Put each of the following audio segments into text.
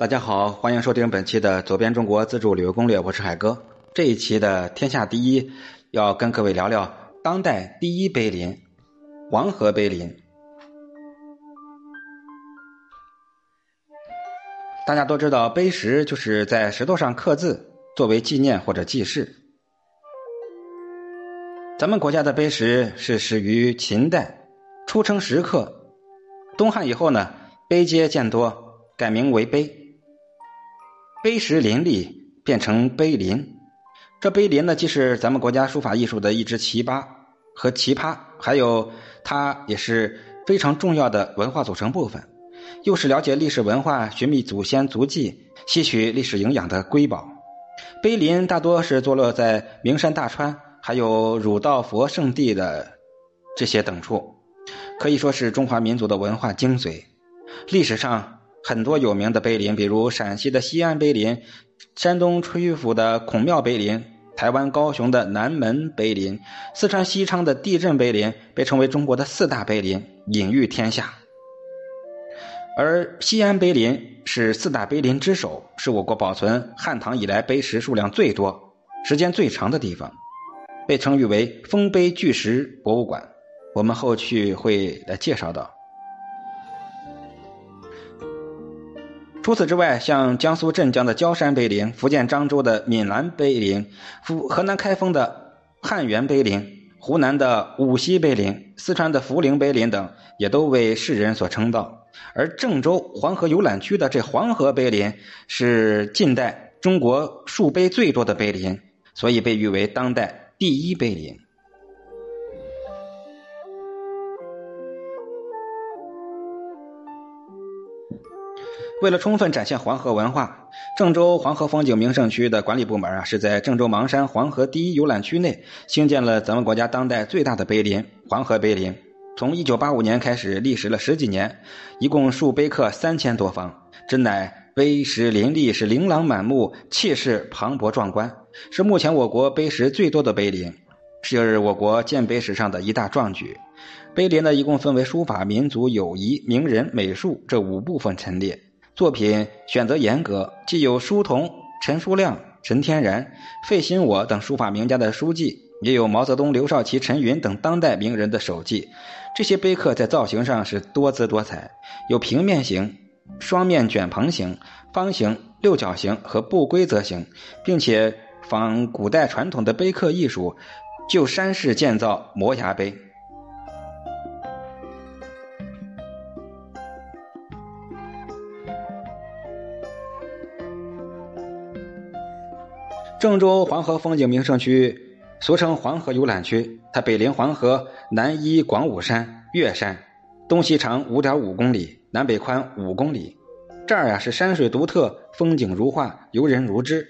大家好，欢迎收听本期的《左边中国自助旅游攻略》，我是海哥。这一期的天下第一，要跟各位聊聊当代第一碑林——黄河碑林。大家都知道，碑石就是在石头上刻字，作为纪念或者记事。咱们国家的碑石是始于秦代，初称石刻，东汉以后呢，碑阶渐多，改名为碑。碑石林立，变成碑林。这碑林呢，既是咱们国家书法艺术的一支奇葩和奇葩，还有它也是非常重要的文化组成部分，又是了解历史文化、寻觅祖先足迹、吸取历史营养的瑰宝。碑林大多是坐落在名山大川。还有儒道佛圣地的这些等处，可以说是中华民族的文化精髓。历史上很多有名的碑林，比如陕西的西安碑林、山东曲阜的孔庙碑林、台湾高雄的南门碑林、四川西昌的地震碑林，被称为中国的四大碑林，隐喻天下。而西安碑林是四大碑林之首，是我国保存汉唐以来碑石数量最多、时间最长的地方。被称誉为丰碑巨石博物馆，我们后续会来介绍到。除此之外，像江苏镇江的焦山碑林、福建漳州的闽南碑林、福河南开封的汉源碑林、湖南的武溪碑林、四川的涪陵碑林等，也都为世人所称道。而郑州黄河游览区的这黄河碑林，是近代中国树碑最多的碑林，所以被誉为当代。第一碑林。为了充分展现黄河文化，郑州黄河风景名胜区的管理部门啊，是在郑州邙山黄河第一游览区内兴建了咱们国家当代最大的碑林——黄河碑林。从一九八五年开始，历时了十几年，一共树碑刻三千多方，真乃碑石林立，是琳琅满目，气势磅礴壮观。是目前我国碑石最多的碑林，是我国建碑史上的一大壮举。碑林呢，一共分为书法、民族、友谊、名人、美术这五部分陈列。作品选择严格，既有书童陈书亮、陈天然、费心我等书法名家的书迹，也有毛泽东、刘少奇、陈云等当代名人的手迹。这些碑刻在造型上是多姿多彩，有平面型、双面卷棚型、方形、六角形和不规则形，并且。仿古代传统的碑刻艺术，就山式建造摩崖碑。郑州黄河风景名胜区，俗称黄河游览区，它北临黄河，南依广武山、岳山，东西长五点五公里，南北宽五公里。这儿呀是山水独特，风景如画，游人如织。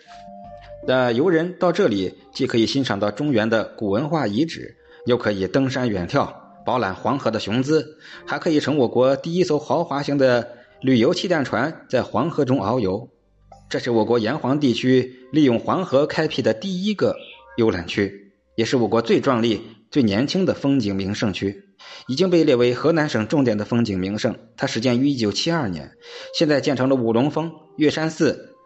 那游人到这里，既可以欣赏到中原的古文化遗址，又可以登山远眺，饱览黄河的雄姿，还可以乘我国第一艘豪华型的旅游气垫船在黄河中遨游。这是我国炎黄地区利用黄河开辟的第一个游览区，也是我国最壮丽、最年轻的风景名胜区，已经被列为河南省重点的风景名胜。它始建于一九七二年，现在建成了五龙峰、岳山寺、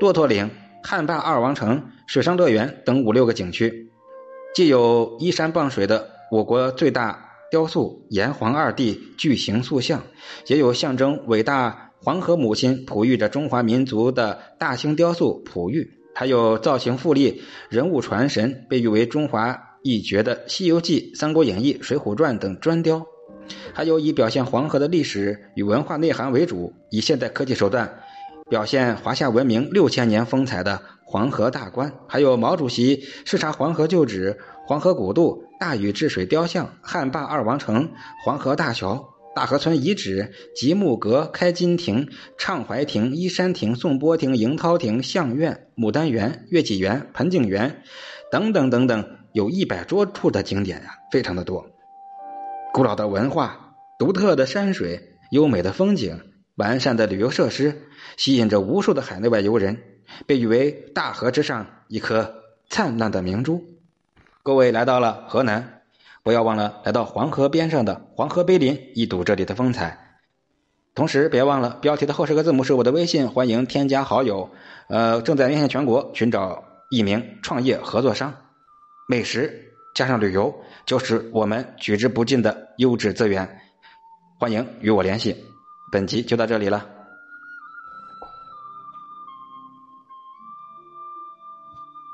骆驼岭。汉坝二王城、水上乐园等五六个景区，既有依山傍水的我国最大雕塑炎黄二帝巨型塑像，也有象征伟大黄河母亲哺育着中华民族的大型雕塑璞玉，还有造型富丽、人物传神、被誉为中华一绝的《西游记》《三国演义》《水浒传》等砖雕，还有以表现黄河的历史与文化内涵为主，以现代科技手段。表现华夏文明六千年风采的黄河大观，还有毛主席视察黄河旧址、黄河古渡、大禹治水雕像、汉坝二王城、黄河大桥、大河村遗址、极木阁、开金亭、畅怀亭、依山亭、颂钵亭、迎涛亭、象院、牡丹园、月季园、盆景园等等等等，有一百多处的景点呀，非常的多。古老的文化、独特的山水、优美的风景。完善的旅游设施吸引着无数的海内外游人，被誉为大河之上一颗灿烂的明珠。各位来到了河南，不要忘了来到黄河边上的黄河碑林，一睹这里的风采。同时别忘了标题的后十个字母是我的微信，欢迎添加好友。呃，正在面向全国寻找一名创业合作商，美食加上旅游就是我们取之不尽的优质资源，欢迎与我联系。本集就到这里了。